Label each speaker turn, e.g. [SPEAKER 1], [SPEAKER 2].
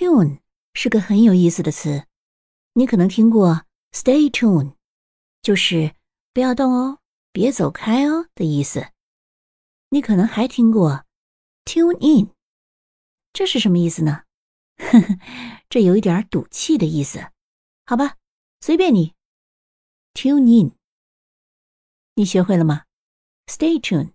[SPEAKER 1] tune 是个很有意思的词，你可能听过 stay tune，就是不要动哦，别走开哦的意思。你可能还听过 tune in，这是什么意思呢？呵呵，这有一点赌气的意思，好吧，随便你。tune in，你学会了吗？stay tuned。